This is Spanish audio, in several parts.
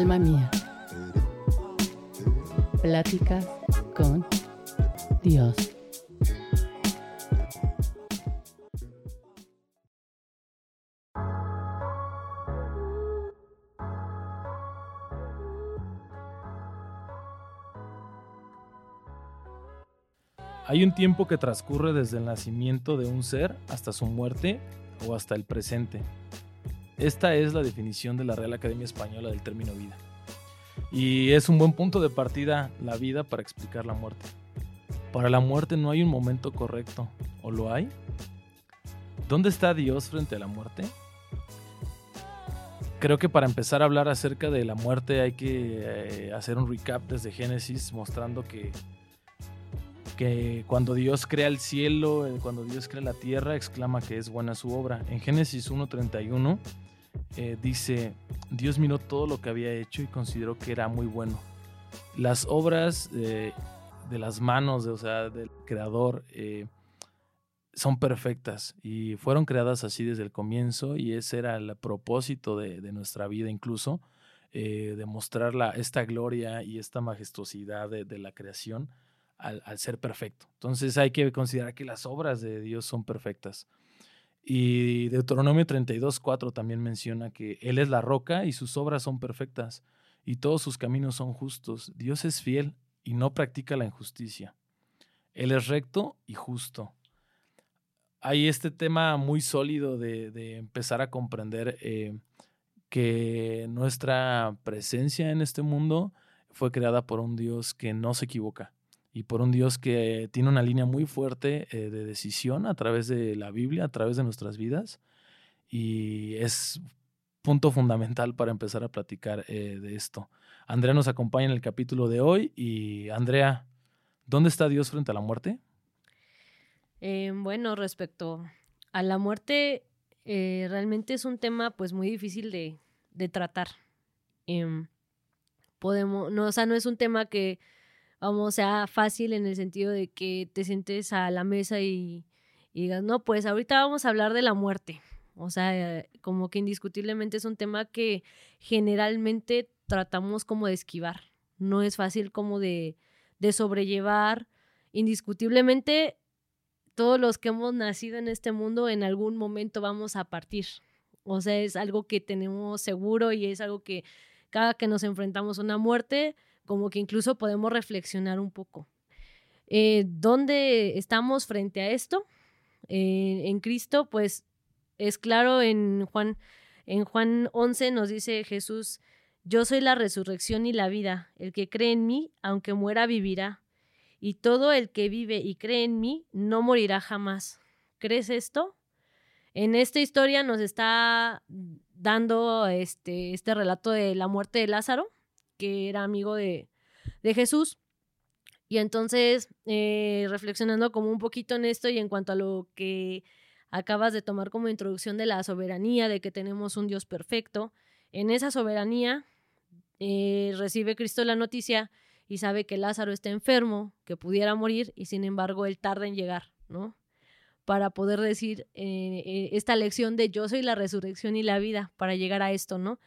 Alma mía. Pláticas con Dios. Hay un tiempo que transcurre desde el nacimiento de un ser hasta su muerte o hasta el presente. Esta es la definición de la Real Academia Española del término vida. Y es un buen punto de partida la vida para explicar la muerte. Para la muerte no hay un momento correcto, ¿o lo hay? ¿Dónde está Dios frente a la muerte? Creo que para empezar a hablar acerca de la muerte hay que eh, hacer un recap desde Génesis mostrando que que cuando Dios crea el cielo, eh, cuando Dios crea la tierra, exclama que es buena su obra. En Génesis 1.31 eh, dice, Dios miró todo lo que había hecho y consideró que era muy bueno. Las obras de las manos, o sea, del creador, eh, son perfectas y fueron creadas así desde el comienzo y ese era el propósito de, nuestra vida incluso, demostrar esta gloria y esta majestuosidad de la creación al, ser perfecto. Entonces hay que considerar que las obras de Dios son perfectas. Y Deuteronomio 32, 4 también menciona que Él es la roca y sus obras son perfectas y todos sus caminos son justos. Dios es fiel y no practica la injusticia. Él es recto y justo. Hay este tema muy sólido de, empezar a comprender eh, que nuestra presencia en este mundo fue creada por un Dios que no se equivoca y por un Dios que tiene una línea muy fuerte eh, de decisión a través de la Biblia, a través de nuestras vidas. Y es punto fundamental para empezar a platicar eh, de esto. Andrea nos acompaña en el capítulo de hoy y Andrea, ¿dónde está Dios frente a la muerte? Eh, bueno, respecto a la muerte, realmente es un tema pues muy difícil de, de tratar. Em, podemos, no, o sea, no es un tema que vamos, sea fácil en el sentido de que te sientes a la mesa y, digas, no, pues ahorita vamos a hablar de la muerte. O sea, como que indiscutiblemente es un tema que generalmente tratamos como de esquivar. No es fácil como de, de sobrellevar. Indiscutiblemente, todos los que hemos nacido en este mundo en algún momento vamos a partir. O sea, es algo que tenemos seguro y es algo que cada que nos enfrentamos a una muerte, como que incluso podemos reflexionar un poco. Eh, ¿Dónde estamos frente a esto? Eh, en Cristo, pues es claro en Juan, en Juan 11 nos dice Jesús, yo soy la resurrección y la vida, el que cree en mí, aunque muera, vivirá, y todo el que vive y cree en mí, no morirá jamás. ¿Crees esto? En esta historia nos está dando este, este relato de la muerte de Lázaro, que era amigo de, Jesús. Y entonces, eh, reflexionando como un poquito en esto y en cuanto a lo que acabas de tomar como introducción de la soberanía, de que tenemos un Dios perfecto, en esa soberanía eh, recibe Cristo la noticia y sabe que Lázaro está enfermo, que pudiera morir y sin embargo él tarda en llegar, ¿no? Para poder decir eh, esta lección de yo soy la resurrección y la vida, para llegar a esto, ¿no?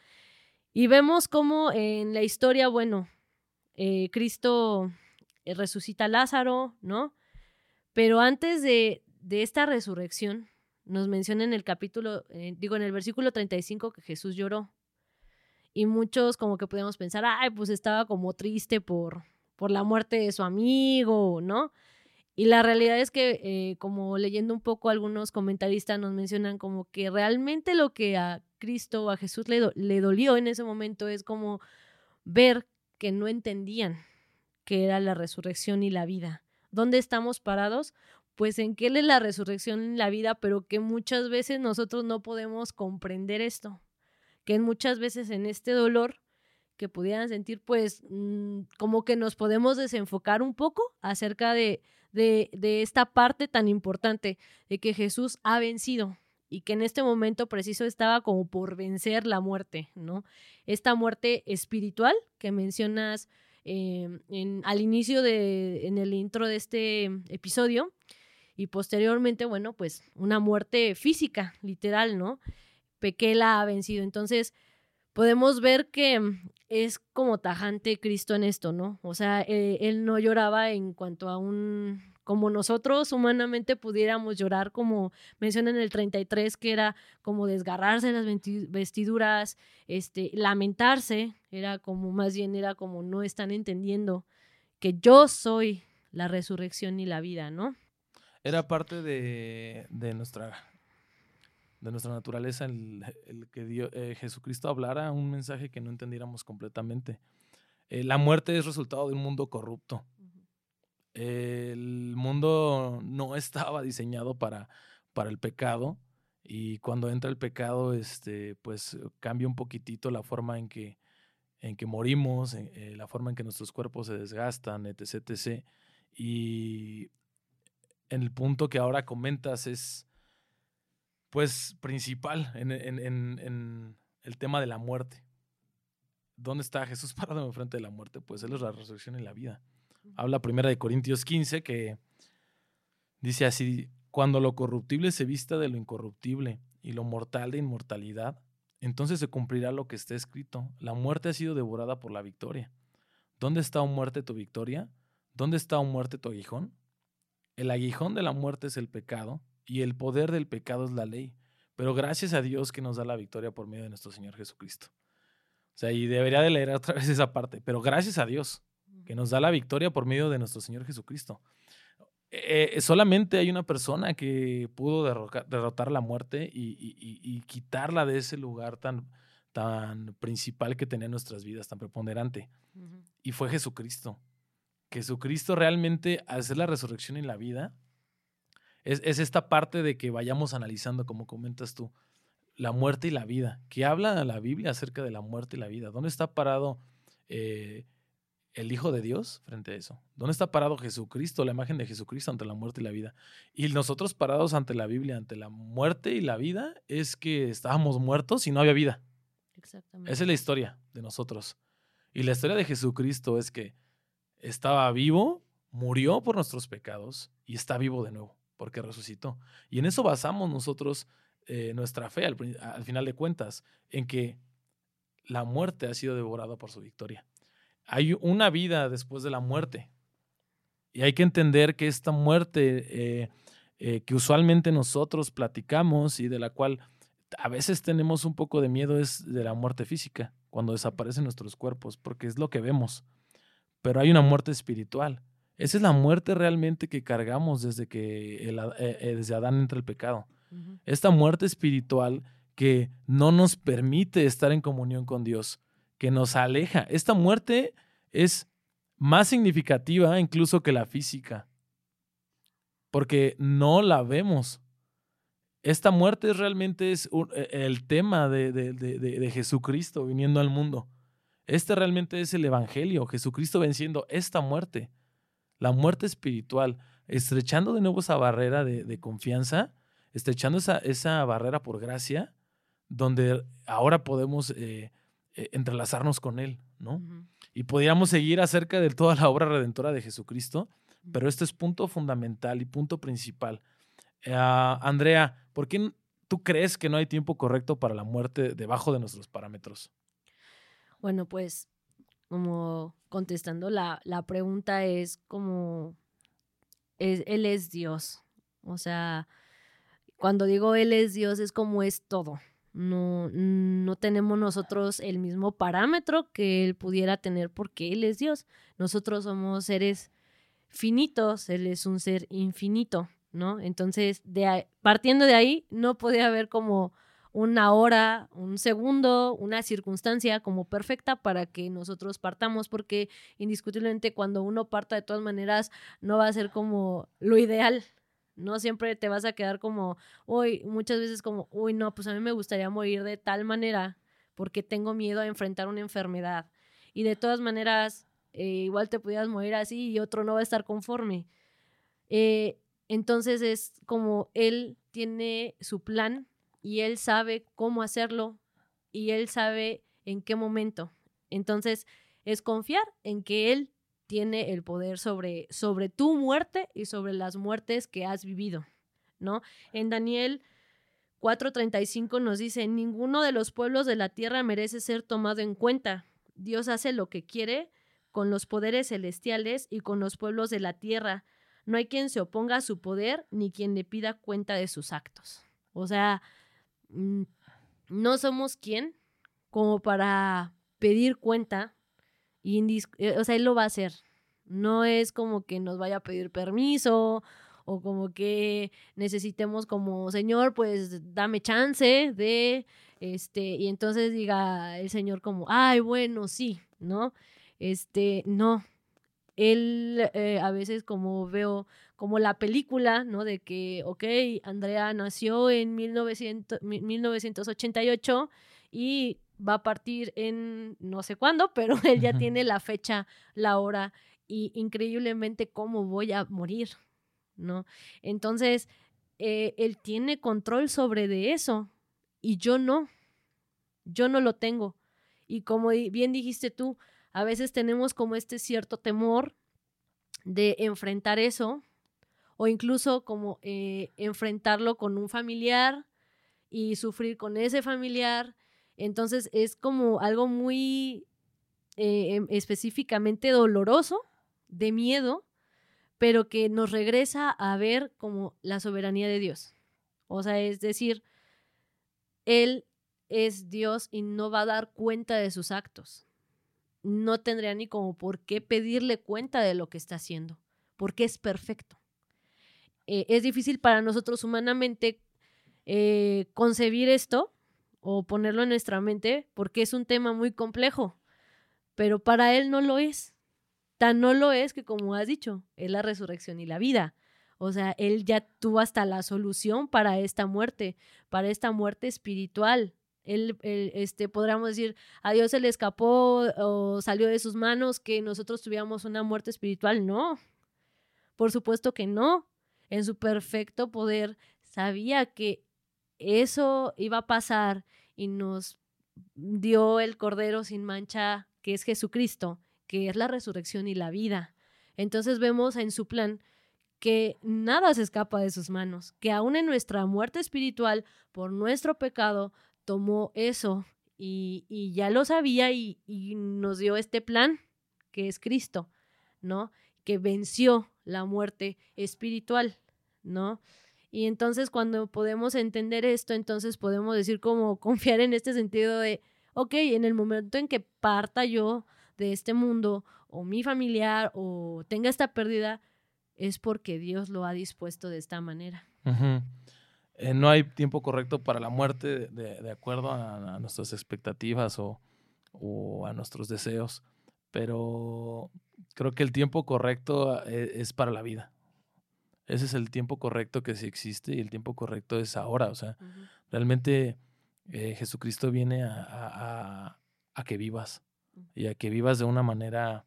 Y vemos cómo en la historia, bueno, eh, Cristo eh, resucita a Lázaro, ¿no? Pero antes de, esta resurrección, nos menciona en el capítulo, eh, digo, en el versículo 35 que Jesús lloró. Y muchos como que podemos pensar, ay, pues estaba como triste por, por la muerte de su amigo, ¿no? Y la realidad es que, como leyendo un poco algunos comentaristas nos mencionan como que realmente lo que a Cristo o a Jesús le, dolió en ese momento es como ver que no entendían que era la resurrección y la vida. ¿Dónde estamos parados? Pues en que Él es la resurrección y la vida, pero que muchas veces nosotros no podemos comprender esto. Que muchas veces en este dolor que pudieran sentir, pues mm, como que nos podemos desenfocar un poco acerca de, de, de esta parte tan importante de que Jesús ha vencido, y que en este momento preciso estaba como por vencer la muerte, ¿no? Esta muerte espiritual que mencionas em, al inicio de, en el intro de este episodio y posteriormente, bueno, pues una muerte física, literal, ¿no? Pequela ha vencido. Entonces, podemos ver que es como tajante Cristo en esto, ¿no? O sea, eh, él no lloraba en cuanto a un, como nosotros humanamente pudiéramos llorar, como menciona en el 33, que era como desgarrarse las vestiduras, este, lamentarse, era como, más bien era como no están entendiendo que yo soy la resurrección y la vida, ¿no? Era parte de, de nuestra de nuestra naturaleza el, que eh, Jesucristo hablara un mensaje que no entendiéramos completamente. Eh, la muerte es resultado de un mundo corrupto. El mundo no estaba diseñado para, para el pecado y cuando entra el pecado, este, pues cambia un poquitito la forma en que, en que morimos, eh, la forma en que nuestros cuerpos se desgastan, etc, etc. Y en el punto que ahora comentas es pues, principal en, el tema de la muerte. ¿Dónde está Jesús parado frente de la muerte? Pues Él es la resurrección y la vida. Habla primera de Corintios 15 que dice así, cuando lo corruptible se vista de lo incorruptible y lo mortal de inmortalidad, entonces se cumplirá lo que está escrito. La muerte ha sido devorada por la victoria. ¿Dónde está, o muerte, tu victoria? ¿Dónde está, o muerte, tu aguijón? El aguijón de la muerte es el pecado, y el poder del pecado es la ley. Pero gracias a Dios que nos da la victoria por medio de nuestro Señor Jesucristo. O sea, y debería de leer otra vez esa parte, pero gracias a Dios que nos da la victoria por medio de nuestro Señor Jesucristo. Eh, solamente hay una persona que pudo derrotar la muerte y, quitarla de ese lugar tan, tan principal que tenía en nuestras vidas, tan preponderante. Y fue Jesucristo. Jesucristo realmente, al ser la resurrección y la vida, es, esta parte de que vayamos analizando, como comentas tú, la muerte y la vida. ¿Qué habla la Biblia acerca de la muerte y la vida? ¿Dónde está parado eh, el Hijo de Dios frente a eso? ¿Dónde está parado Jesucristo, la imagen de Jesucristo ante la muerte y la vida? Y nosotros parados ante la Biblia, ante la muerte y la vida, es que estábamos muertos y no había vida. Exactamente. Esa es la historia de nosotros. Y la historia de Jesucristo es que estaba vivo, murió por nuestros pecados y está vivo de nuevo porque resucitó. Y en eso basamos nosotros eh, nuestra fe al, final de cuentas, en que la muerte ha sido devorada por su victoria. Hay una vida después de la muerte. Y hay que entender que esta muerte eh, eh, que usualmente nosotros platicamos y de la cual a veces tenemos un poco de miedo es de la muerte física, cuando desaparecen nuestros cuerpos, porque es lo que vemos. Pero hay una muerte espiritual esa es la muerte realmente que cargamos desde que eh, eh, desde Adán entra el pecado. Esta muerte espiritual que no nos permite estar en comunión con Dios, que nos aleja. Esta muerte es más significativa incluso que la física, porque no la vemos. Esta muerte realmente es e, el tema de, de Jesucristo viniendo al mundo. Este realmente es el Evangelio, Jesucristo venciendo esta muerte la muerte espiritual, estrechando de nuevo esa barrera de, confianza, estrechando esa, esa, barrera por gracia, donde ahora podemos eh, eh, entrelazarnos con Él, ¿no? Y podríamos seguir acerca de toda la obra redentora de Jesucristo, pero este es punto fundamental y punto principal. Eh, Andrea, ¿por qué tú crees que no hay tiempo correcto para la muerte debajo de nuestros parámetros? Bueno, pues como contestando la, pregunta es como, Él es Dios. O sea, cuando digo Él es Dios es como es todo. No, no tenemos nosotros el mismo parámetro que Él pudiera tener porque Él es Dios. Nosotros somos seres finitos, Él es un ser infinito, ¿no? Entonces, de partiendo de ahí, no podía haber como una hora, un segundo, una circunstancia como perfecta para que nosotros partamos, porque indiscutiblemente cuando uno parta de todas maneras no va a ser como lo ideal, no siempre te vas a quedar como, uy, muchas veces como, uy, no, pues a mí me gustaría morir de tal manera porque tengo miedo a enfrentar una enfermedad. Y de todas maneras, eh, igual te pudieras morir así y otro no va a estar conforme. Eh, entonces es como él tiene su plan y él sabe cómo hacerlo y él sabe en qué momento. Entonces, es confiar en que él tiene el poder sobre, sobre tu muerte y sobre las muertes que has vivido, ¿no? En Daniel 4:35 nos dice, ninguno de los pueblos de la tierra merece ser tomado en cuenta. Dios hace lo que quiere con los poderes celestiales y con los pueblos de la tierra. No hay quien se oponga a su poder ni quien le pida cuenta de sus actos. O sea, mm, no somos quien como para pedir cuenta y eh, o sea, él lo va a hacer. No es como que nos vaya a pedir permiso o como que necesitemos como, Señor, pues dame chance de, este, y entonces diga el Señor como, ay, bueno, sí, ¿no? Este, no. Él eh, a veces como veo como la película, ¿no? De que, ok, Andrea nació en 1900, 1988 y va a partir en no sé cuándo, pero él ya tiene la fecha, la hora y increíblemente cómo voy a morir, ¿no? Entonces, eh, él tiene control sobre de eso y yo no, yo no lo tengo. Y como bien dijiste tú, a veces tenemos como este cierto temor de enfrentar eso o incluso como eh, enfrentarlo con un familiar y sufrir con ese familiar. Entonces es como algo muy eh, em, específicamente doloroso, de miedo, pero que nos regresa a ver como la soberanía de Dios. O sea, es decir, Él es Dios y no va a dar cuenta de sus actos. No tendría ni como por qué pedirle cuenta de lo que está haciendo, porque es perfecto. Eh, es difícil para nosotros humanamente eh, concebir esto o ponerlo en nuestra mente porque es un tema muy complejo, pero para Él no lo es. Tan no lo es que, como has dicho, es la resurrección y la vida. O sea, Él ya tuvo hasta la solución para esta muerte, para esta muerte espiritual. Él, este, podríamos decir, a Dios se le escapó o salió de sus manos que nosotros tuviéramos una muerte espiritual. No, por supuesto que no. En su perfecto poder sabía que eso iba a pasar y nos dio el Cordero sin mancha, que es Jesucristo, que es la resurrección y la vida. Entonces vemos en su plan que nada se escapa de sus manos, que aún en nuestra muerte espiritual, por nuestro pecado, tomó eso y, ya lo sabía y, y, nos dio este plan, que es Cristo, ¿no? Que venció la muerte espiritual, ¿no? Y entonces cuando podemos entender esto, entonces podemos decir como confiar en este sentido de, ok, en el momento en que parta yo de este mundo o mi familiar o tenga esta pérdida, es porque Dios lo ha dispuesto de esta manera. Eh, no hay tiempo correcto para la muerte de, acuerdo a, nuestras expectativas o, a nuestros deseos, pero creo que el tiempo correcto eh, es, para la vida. Ese es el tiempo correcto que sí existe y el tiempo correcto es ahora. O sea, realmente eh, Jesucristo viene a, que vivas y a que vivas de una manera,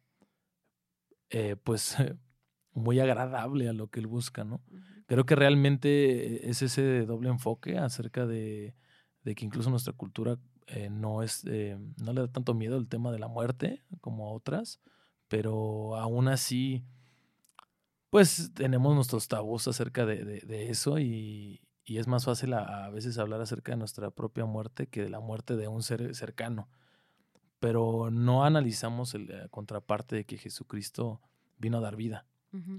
eh, pues, muy agradable a lo que Él busca, ¿no? Creo que realmente es ese doble enfoque acerca de, que incluso nuestra cultura eh, no, es, no le da tanto miedo el tema de la muerte como a otras, pero aún así, pues tenemos nuestros tabús acerca de, eso y, es más fácil a, a, veces hablar acerca de nuestra propia muerte que de la muerte de un ser cercano pero no analizamos la eh, contraparte de que Jesucristo vino a dar vida.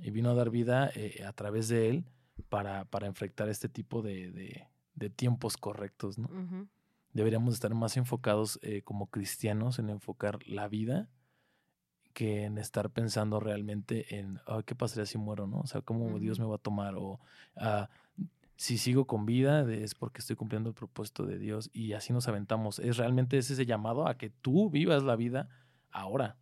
Y vino a dar vida eh, a través de él para, para enfrentar este tipo de, de, tiempos correctos. ¿no? Deberíamos estar más enfocados eh, como cristianos en enfocar la vida que en estar pensando realmente en qué pasaría si muero, ¿no? O sea, cómo Dios me va a tomar o uh, si sigo con vida es porque estoy cumpliendo el propósito de Dios y así nos aventamos. Es realmente ese llamado a que tú vivas la vida ahora.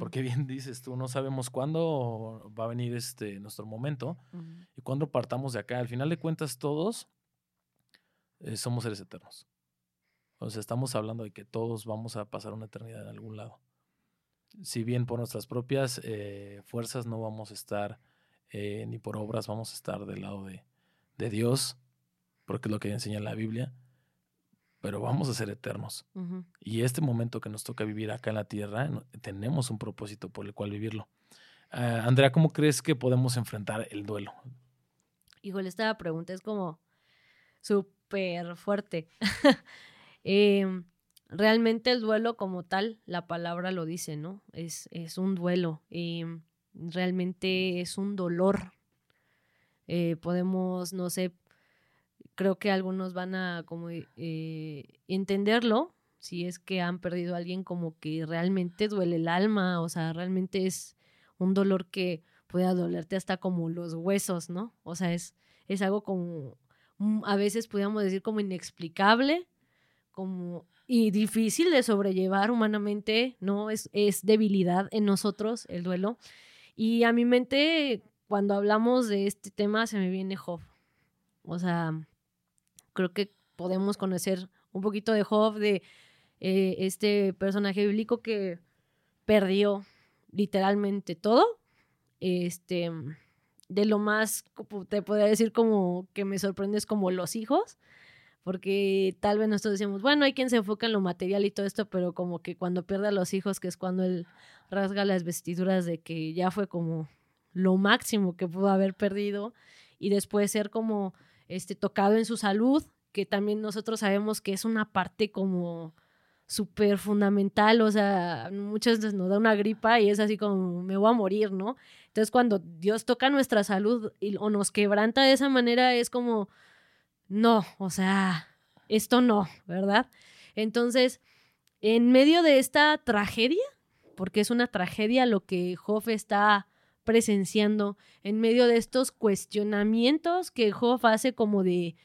Porque bien dices tú, no sabemos cuándo va a venir este nuestro momento y cuándo partamos de acá. Al final de cuentas, todos eh, somos seres eternos. O sea, estamos hablando de que todos vamos a pasar una eternidad en algún lado. Si bien por nuestras propias eh, fuerzas no vamos a estar, eh, ni por obras vamos a estar del lado de, de Dios, porque es lo que enseña la Biblia, pero vamos a ser eternos. Y este momento que nos toca vivir acá en la tierra, tenemos un propósito por el cual vivirlo. Ah, Andrea, ¿cómo crees que podemos enfrentar el duelo? Híjole, esta pregunta es como súper fuerte. Em, realmente el duelo como tal, la palabra lo dice, ¿no? Es, es un duelo y realmente es un dolor. Eh, podemos, no sé, creo que algunos van a como eh, entenderlo, si es que han perdido a alguien como que realmente duele el alma, o sea, realmente es un dolor que puede dolerte hasta como los huesos, ¿no? O sea, es, es algo como, mm, a veces podríamos decir como inexplicable, como y difícil de sobrellevar humanamente, ¿no? Es, es debilidad en nosotros el duelo. Y a mi mente, cuando hablamos de este tema, se me viene Job. O sea, creo que podemos conocer un poquito de Job, de eh, este personaje bíblico que perdió literalmente todo. Este, de lo más, te podría decir como que me sorprende es como los hijos porque tal vez nosotros decimos, bueno, hay quien se enfoca en lo material y todo esto, pero como que cuando pierde a los hijos, que es cuando él rasga las vestiduras de que ya fue como lo máximo que pudo haber perdido y después ser como este tocado en su salud, que también nosotros sabemos que es una parte como súper fundamental, o sea, muchas veces nos da una gripa y es así como me voy a morir, ¿no? Entonces cuando Dios toca nuestra salud o nos quebranta de esa manera es como no, o sea, esto no, ¿verdad? Entonces, en medio de esta tragedia, porque es una tragedia lo que Job está presenciando, en medio de estos cuestionamientos que Job hace como de,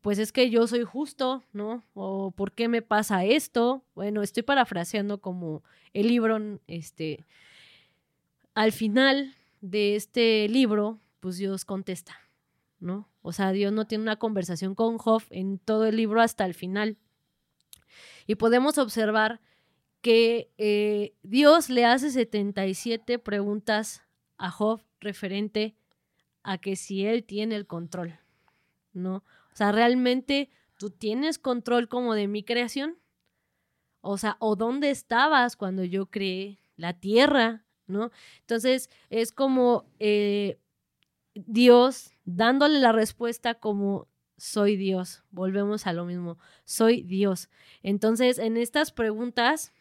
pues es que yo soy justo, ¿no? O ¿por qué me pasa esto? Bueno, estoy parafraseando como el libro, este, al final de este libro, pues Dios contesta, ¿no? O sea, Dios no tiene una conversación con Job en todo el libro hasta el final. Y podemos observar que eh, Dios le hace 77 preguntas a Job referente a que si él tiene el control, ¿no? O sea, realmente tú tienes control como de mi creación. O sea, o dónde estabas cuando yo creé la tierra, ¿no? Entonces, es como eh, Dios dándole la respuesta como soy Dios. Volvemos a lo mismo, soy Dios. Entonces, en estas preguntas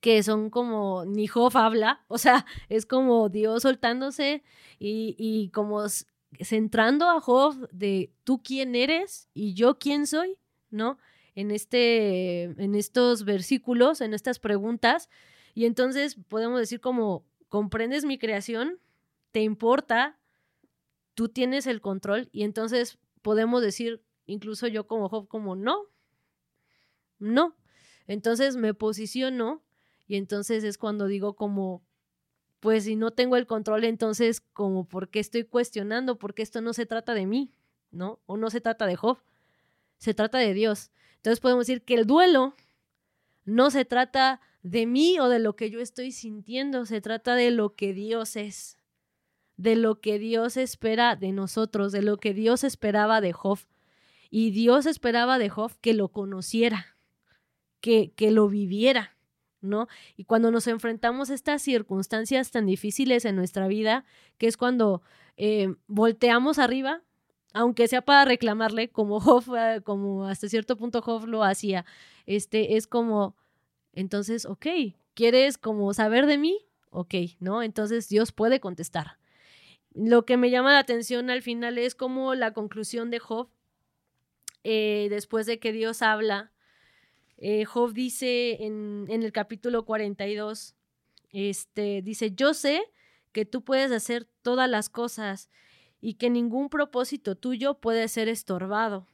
que son como ni Job habla, o sea, es como Dios soltándose y, y como centrando a Job de tú quién eres y yo quién soy, ¿no? En, este, en estos versículos, en estas preguntas. Y entonces podemos decir como, ¿comprendes mi creación? ¿Te importa? Tú tienes el control y entonces podemos decir, incluso yo como Job, como no, no. Entonces me posiciono y entonces es cuando digo como, pues si no tengo el control, entonces como, ¿por qué estoy cuestionando? Porque esto no se trata de mí, ¿no? O no se trata de Job, se trata de Dios. Entonces podemos decir que el duelo no se trata de mí o de lo que yo estoy sintiendo, se trata de lo que Dios es de lo que Dios espera de nosotros, de lo que Dios esperaba de Job. Y Dios esperaba de Job que lo conociera, que, que lo viviera, ¿no? Y cuando nos enfrentamos a estas circunstancias tan difíciles en nuestra vida, que es cuando eh, volteamos arriba, aunque sea para reclamarle, como Job, como hasta cierto punto Job lo hacía, este, es como, entonces, ok, ¿quieres como saber de mí? Ok, ¿no? Entonces Dios puede contestar. Lo que me llama la atención al final es como la conclusión de Job, eh, después de que Dios habla. Eh, Job dice en, en, el capítulo 42, este, dice, yo sé que tú puedes hacer todas las cosas y que ningún propósito tuyo puede ser estorbado.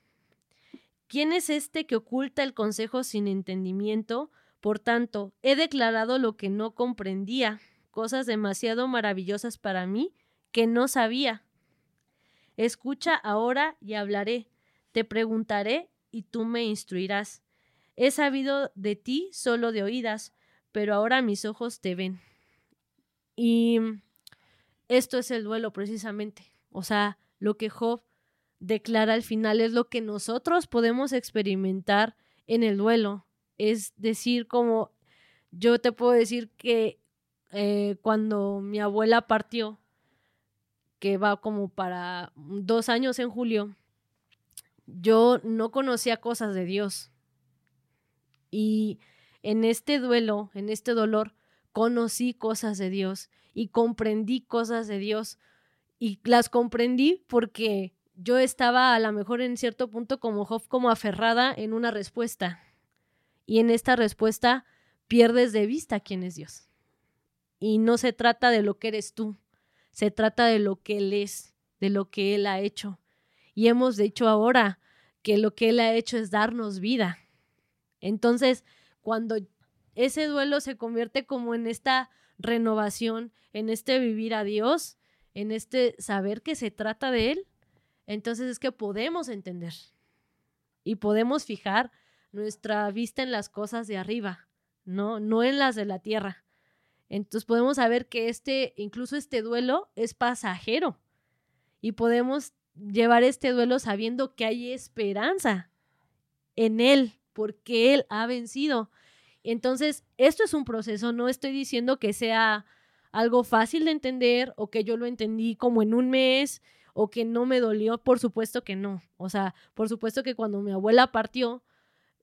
¿Quién es este que oculta el consejo sin entendimiento? Por tanto, he declarado lo que no comprendía, cosas demasiado maravillosas para mí que no sabía. Escucha ahora y hablaré, te preguntaré y tú me instruirás. He sabido de ti solo de oídas, pero ahora mis ojos te ven. Y esto es el duelo precisamente. O sea, lo que Job declara al final es lo que nosotros podemos experimentar en el duelo. Es decir, como yo te puedo decir que eh, cuando mi abuela partió, que va como para dos años en julio, yo no conocía cosas de Dios. Y en este duelo, en este dolor, conocí cosas de Dios y comprendí cosas de Dios. Y las comprendí porque yo estaba a lo mejor en cierto punto como como aferrada en una respuesta. Y en esta respuesta pierdes de vista quién es Dios. Y no se trata de lo que eres tú, se trata de lo que Él es, de lo que Él ha hecho. Y hemos dicho ahora que lo que Él ha hecho es darnos vida. Entonces, cuando ese duelo se convierte como en esta renovación, en este vivir a Dios, en este saber que se trata de Él, entonces es que podemos entender y podemos fijar nuestra vista en las cosas de arriba, no, no en las de la tierra. Entonces podemos saber que este, incluso este duelo es pasajero y podemos llevar este duelo sabiendo que hay esperanza en Él, porque Él ha vencido. Entonces, esto es un proceso, no estoy diciendo que sea algo fácil de entender o que yo lo entendí como en un mes o que no me dolió, por supuesto que no. O sea, por supuesto que cuando mi abuela partió,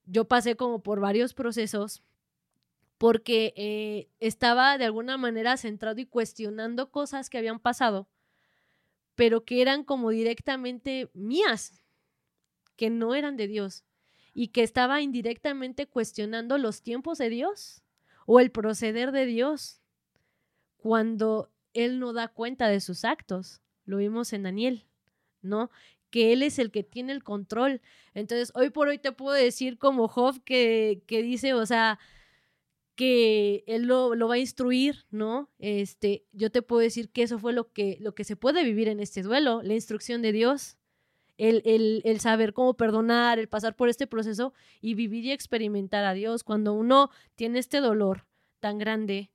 yo pasé como por varios procesos porque eh, estaba de alguna manera centrado y cuestionando cosas que habían pasado, pero que eran como directamente mías, que no eran de Dios y que estaba indirectamente cuestionando los tiempos de Dios o el proceder de Dios cuando Él no da cuenta de sus actos. Lo vimos en Daniel, ¿no? Que Él es el que tiene el control. Entonces, hoy por hoy te puedo decir como Job que, que dice, o sea, que él lo, lo, va a instruir, ¿no? Este, yo te puedo decir que eso fue lo que, lo que se puede vivir en este duelo, la instrucción de Dios, el, el, el, saber cómo perdonar, el pasar por este proceso y vivir y experimentar a Dios. Cuando uno tiene este dolor tan grande,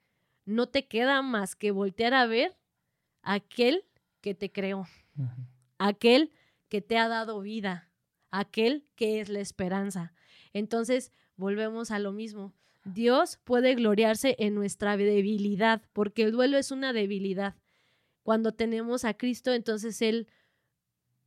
no te queda más que voltear a ver a aquel que te creó, aquel que te ha dado vida, aquel que es la esperanza. Entonces, volvemos a lo mismo Dios puede gloriarse en nuestra debilidad, porque el duelo es una debilidad. Cuando tenemos a Cristo, entonces Él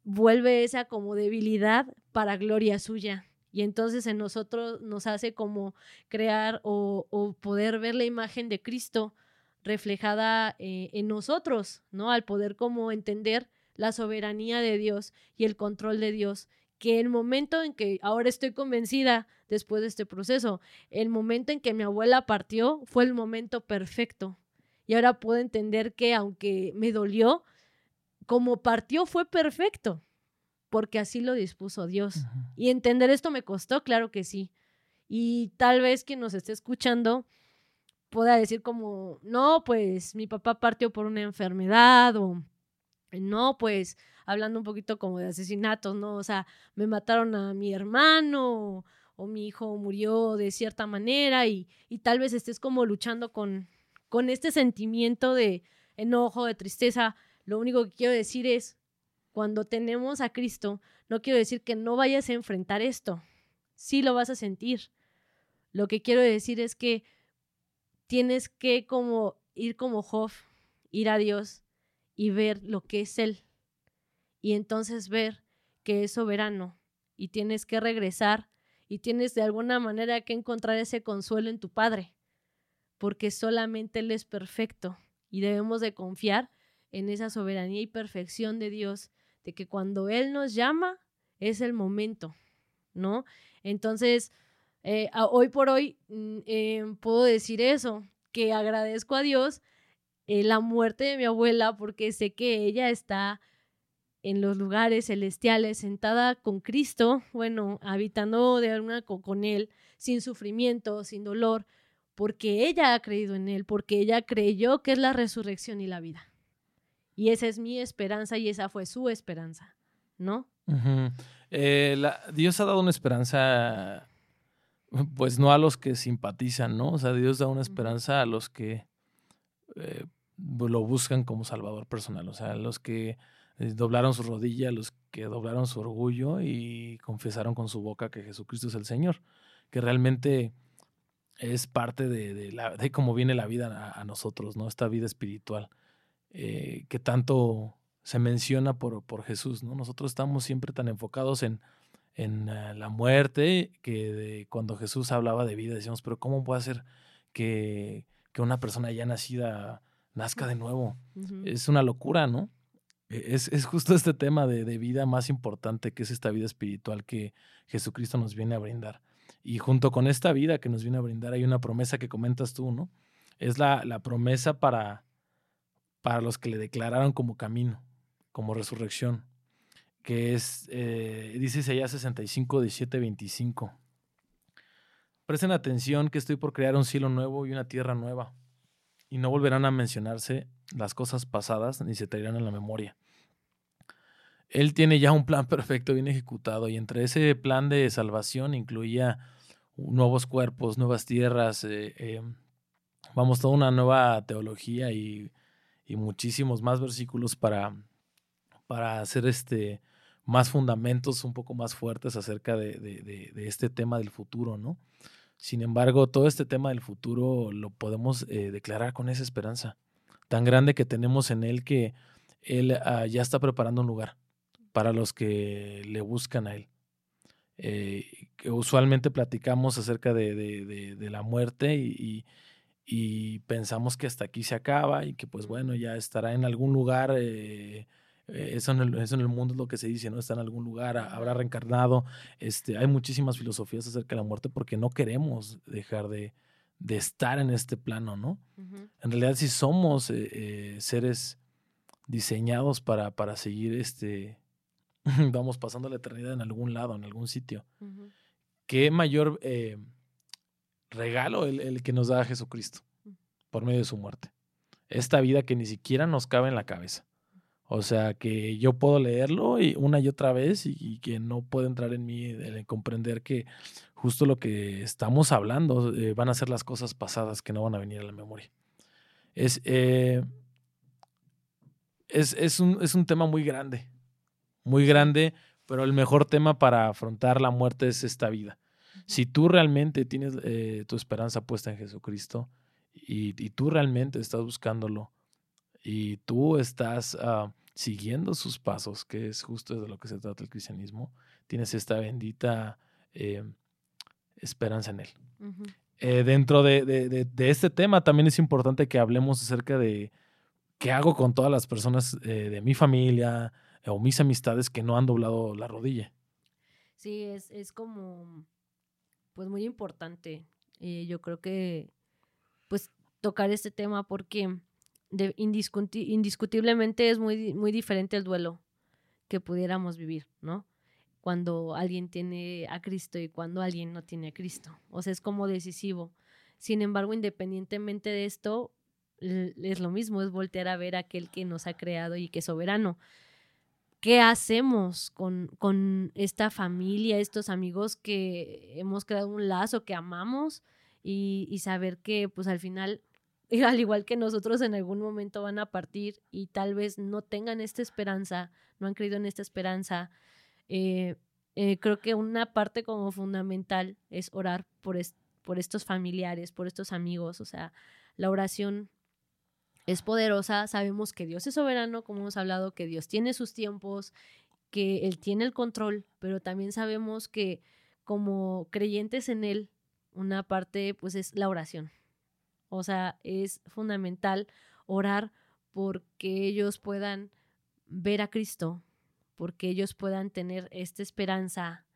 vuelve esa como debilidad para gloria suya. Y entonces en nosotros nos hace como crear o, poder ver la imagen de Cristo reflejada eh, en nosotros, ¿no? Al poder como entender la soberanía de Dios y el control de Dios que el momento en que ahora estoy convencida después de este proceso, el momento en que mi abuela partió fue el momento perfecto. Y ahora puedo entender que aunque me dolió, como partió fue perfecto, porque así lo dispuso Dios. Y entender esto me costó, claro que sí. Y tal vez quien nos esté escuchando pueda decir como, no, pues mi papá partió por una enfermedad o no, pues hablando un poquito como de asesinatos, ¿no? O sea, me mataron a mi hermano o, mi hijo murió de cierta manera y, tal vez estés como luchando con, con este sentimiento de enojo, de tristeza. Lo único que quiero decir es, cuando tenemos a Cristo, no quiero decir que no vayas a enfrentar esto. Sí lo vas a sentir. Lo que quiero decir es que tienes que como ir como Job, ir a Dios y ver lo que es Él. Y entonces ver que es soberano y tienes que regresar y tienes de alguna manera que encontrar ese consuelo en tu Padre, porque solamente Él es perfecto y debemos de confiar en esa soberanía y perfección de Dios, de que cuando Él nos llama es el momento, ¿no? Entonces, eh, hoy por hoy mm, em, puedo decir eso, que agradezco a Dios eh, la muerte de mi abuela porque sé que ella está en los lugares celestiales, sentada con Cristo, bueno, habitando de alguna con Él, sin sufrimiento, sin dolor, porque ella ha creído en Él, porque ella creyó que es la resurrección y la vida. Y esa es mi esperanza y esa fue su esperanza, ¿no? Eh, Dios ha dado una esperanza, pues no a los que simpatizan, ¿no? O sea, Dios da una esperanza a los que eh, lo buscan como salvador personal, o sea, los que doblaron su rodilla, los que doblaron su orgullo y confesaron con su boca que Jesucristo es el Señor, que realmente es parte de, la, de cómo viene la vida a, nosotros, ¿no? Esta vida espiritual, eh, que tanto se menciona por, por Jesús, ¿no? Nosotros estamos siempre tan enfocados en, en eh, la muerte, que cuando Jesús hablaba de vida, decíamos, pero ¿cómo puede ser que, que una persona ya nacida nazca de nuevo? Es una locura, ¿no? E, es, es justo este tema de, de, vida más importante, que es esta vida espiritual que Jesucristo nos viene a brindar. Y junto con esta vida que nos viene a brindar hay una promesa que comentas tú, ¿no? Es la, la promesa para, para los que le declararon como camino, como resurrección, que es, eh, dice Isaías 65, 17, 25. Presten atención que estoy por crear un cielo nuevo y una tierra nueva, y no volverán a mencionarse las cosas pasadas ni se traerán en la memoria. Él tiene ya un plan perfecto, bien ejecutado, y entre ese plan de salvación incluía nuevos cuerpos, nuevas tierras, eh, eh, vamos, toda una nueva teología y, y muchísimos más versículos para, para hacer este, más fundamentos un poco más fuertes acerca de, de, de, este tema del futuro, ¿no? Sin embargo, todo este tema del futuro lo podemos eh, declarar con esa esperanza tan grande que tenemos en Él que Él ah, ya está preparando un lugar para los que le buscan a Él. Eh, que usualmente platicamos acerca de, la muerte y, y, pensamos que hasta aquí se acaba y que pues bueno, ya estará en algún lugar. Eh, eh, eso en, el, eso en, el, mundo es lo que se dice, ¿no? Está en algún lugar, habrá reencarnado. Este, hay muchísimas filosofías acerca de la muerte porque no queremos dejar de, de estar en este plano, ¿no? En realidad, si somos seres diseñados para, para seguir este, vamos pasando la eternidad en algún lado, en algún sitio. ¿Qué mayor eh, regalo el, el, que nos da Jesucristo por medio de su muerte? Esta vida que ni siquiera nos cabe en la cabeza. O sea, que yo puedo leerlo y una y otra vez y, que no puede entrar en mí el, comprender que justo lo que estamos hablando eh, van a ser las cosas pasadas que no van a venir a la memoria. Es, eh, es, es, un, es un tema muy grande muy grande, pero el mejor tema para afrontar la muerte es esta vida. Si tú realmente tienes eh, tu esperanza puesta en Jesucristo y, y, tú realmente estás buscándolo y tú estás uh, siguiendo sus pasos, que es justo de lo que se trata el cristianismo, tienes esta bendita eh, esperanza en Él. eh, dentro de, de, de, este tema también es importante que hablemos acerca de qué hago con todas las personas eh, de mi familia, o mis amistades que no han doblado la rodilla. Sí, es, es como, pues muy importante. Yo creo que, pues, tocar este tema porque indiscutiblemente es muy, muy diferente el duelo que pudiéramos vivir, ¿no? Cuando alguien tiene a Cristo y cuando alguien no tiene a Cristo. O sea, es como decisivo. Sin embargo, independientemente de esto, es lo mismo, es voltear a ver a aquel que nos ha creado y que es soberano. ¿qué hacemos con, con, esta familia, estos amigos que hemos creado un lazo, que amamos y, saber que pues al final, al igual que nosotros en algún momento van a partir y tal vez no tengan esta esperanza, no han creído en esta esperanza, eh, eh, creo que una parte como fundamental es orar por, por estos familiares, por estos amigos, o sea, la oración es poderosa, sabemos que Dios es soberano, como hemos hablado, que Dios tiene sus tiempos, que Él tiene el control, pero también sabemos que como creyentes en Él, una parte pues es la oración. O sea, es fundamental orar porque ellos puedan ver a Cristo, porque ellos puedan tener esta esperanza,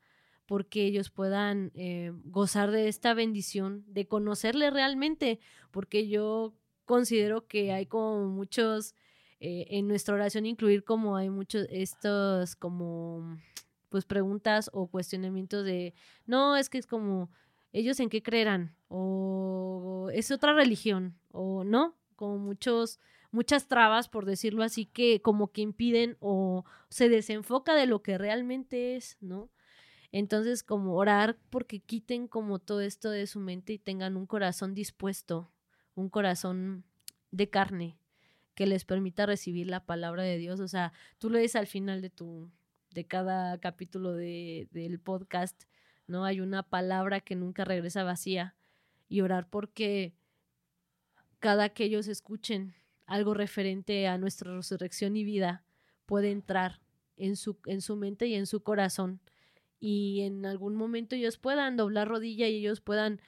porque ellos puedan eh, gozar de esta bendición, de conocerle realmente, porque yo considero que hay como muchos, eh, en nuestra oración incluir como hay muchos estos como pues preguntas o cuestionamientos de, no, es que es como, ellos en qué creerán, o es otra religión, o no, como muchos, muchas trabas, por decirlo así, que como que impiden o se desenfoca de lo que realmente es, ¿no? Entonces, como orar porque quiten como todo esto de su mente y tengan un corazón dispuesto un corazón de carne que les permita recibir la palabra de Dios. O sea, tú lo ves al final de tu, de cada capítulo de, del podcast, ¿no? Hay una palabra que nunca regresa vacía. Y orar porque cada que ellos escuchen algo referente a nuestra resurrección y vida puede entrar en su, en su mente y en su corazón y en algún momento ellos puedan doblar rodilla y ellos puedan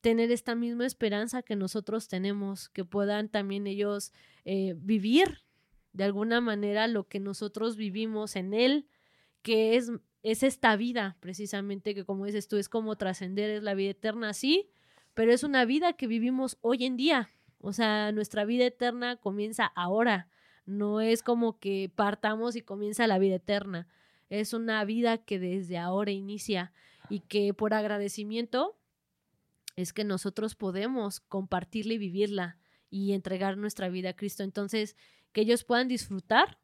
tener esta misma esperanza que nosotros tenemos, que puedan también ellos eh, vivir de alguna manera lo que nosotros vivimos en Él, que es, es esta vida precisamente, que como dices tú, es como trascender, es la vida eterna, sí, pero es una vida que vivimos hoy en día. O sea, nuestra vida eterna comienza ahora. No es como que partamos y comienza la vida eterna. Es una vida que desde ahora inicia y que por agradecimiento es que nosotros podemos compartirla y vivirla y entregar nuestra vida a Cristo. Entonces, que ellos puedan disfrutar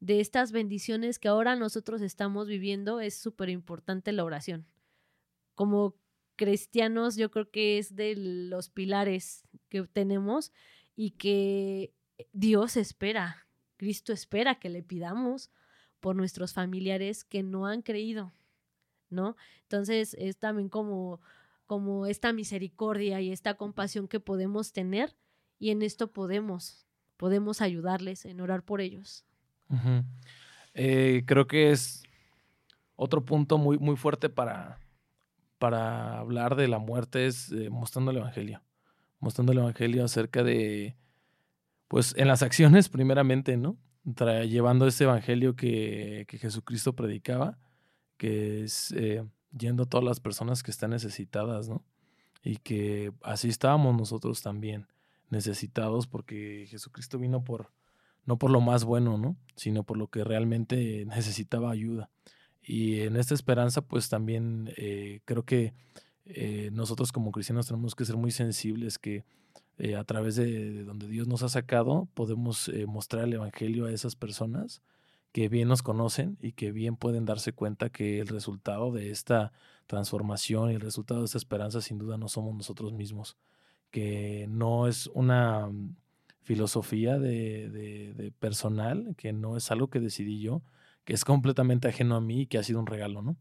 de estas bendiciones que ahora nosotros estamos viviendo, es súper importante la oración. Como cristianos, yo creo que es de los pilares que tenemos y que Dios espera, Cristo espera que le pidamos por nuestros familiares que no han creído, ¿no? Entonces es también como, como esta misericordia y esta compasión que podemos tener y en esto podemos, podemos ayudarles en orar por ellos. Eh, creo que es otro punto muy, muy fuerte para, para hablar de la muerte es eh, mostrando el Evangelio. Mostrando el Evangelio acerca de, pues en las acciones primeramente, ¿no? llevando ese Evangelio que, que, Jesucristo predicaba, que es eh, yendo a todas las personas que están necesitadas, ¿no? Y que así estábamos nosotros también, necesitados, porque Jesucristo vino por, no por lo más bueno, ¿no? Sino por lo que realmente necesitaba ayuda. Y en esta esperanza, pues también eh, creo que eh, nosotros como cristianos tenemos que ser muy sensibles, que eh, a través de, donde Dios nos ha sacado, podemos mostrar el Evangelio a esas personas que bien nos conocen y que bien pueden darse cuenta que el resultado de esta transformación y el resultado de esta esperanza sin duda no somos nosotros mismos, que no es una filosofía de, de personal, que no es algo que decidí yo, que es completamente ajeno a mí y que ha sido un regalo, ¿no?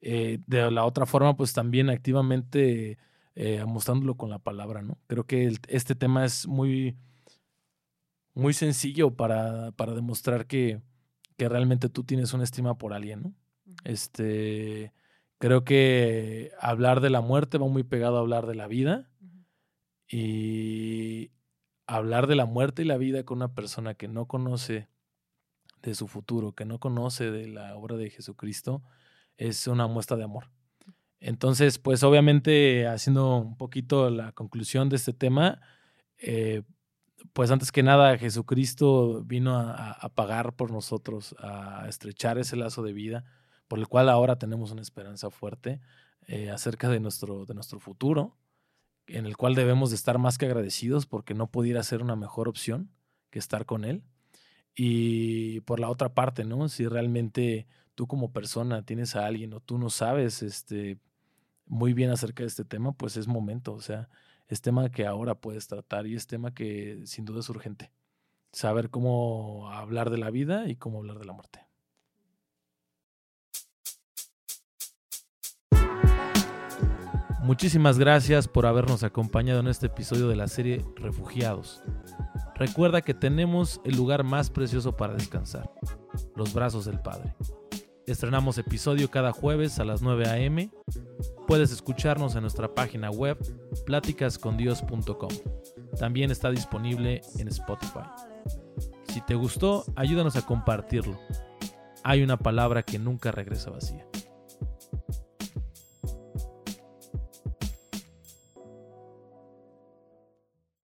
Eh, de la otra forma, pues también activamente eh, mostrándolo con la palabra, ¿no? Creo que este tema es muy, muy sencillo para, para demostrar que, que, realmente tú tienes una estima por alguien, ¿no? Este, creo que hablar de la muerte va muy pegado a hablar de la vida y hablar de la muerte y la vida con una persona que no conoce de su futuro, que no conoce de la obra de Jesucristo, es una muestra de amor. Entonces, pues obviamente, haciendo un poquito la conclusión de este tema, eh, pues antes que nada, Jesucristo vino a, pagar por nosotros, a estrechar ese lazo de vida, por el cual ahora tenemos una esperanza fuerte eh, acerca de nuestro, de nuestro futuro, en el cual debemos de estar más que agradecidos porque no pudiera ser una mejor opción que estar con Él. Y por la otra parte, ¿no? Si realmente tú como persona tienes a alguien o tú no sabes este, muy bien acerca de este tema, pues es momento. O sea, es tema que ahora puedes tratar y es tema que sin duda es urgente. Saber cómo hablar de la vida y cómo hablar de la muerte. Muchísimas gracias por habernos acompañado en este episodio de la serie Refugiados. Recuerda que tenemos el lugar más precioso para descansar, los brazos del Padre. Estrenamos episodio cada jueves a las 9 a.m. Puedes escucharnos en nuestra página web pláticascondios.com. También está disponible en Spotify. Si te gustó, ayúdanos a compartirlo. Hay una palabra que nunca regresa vacía.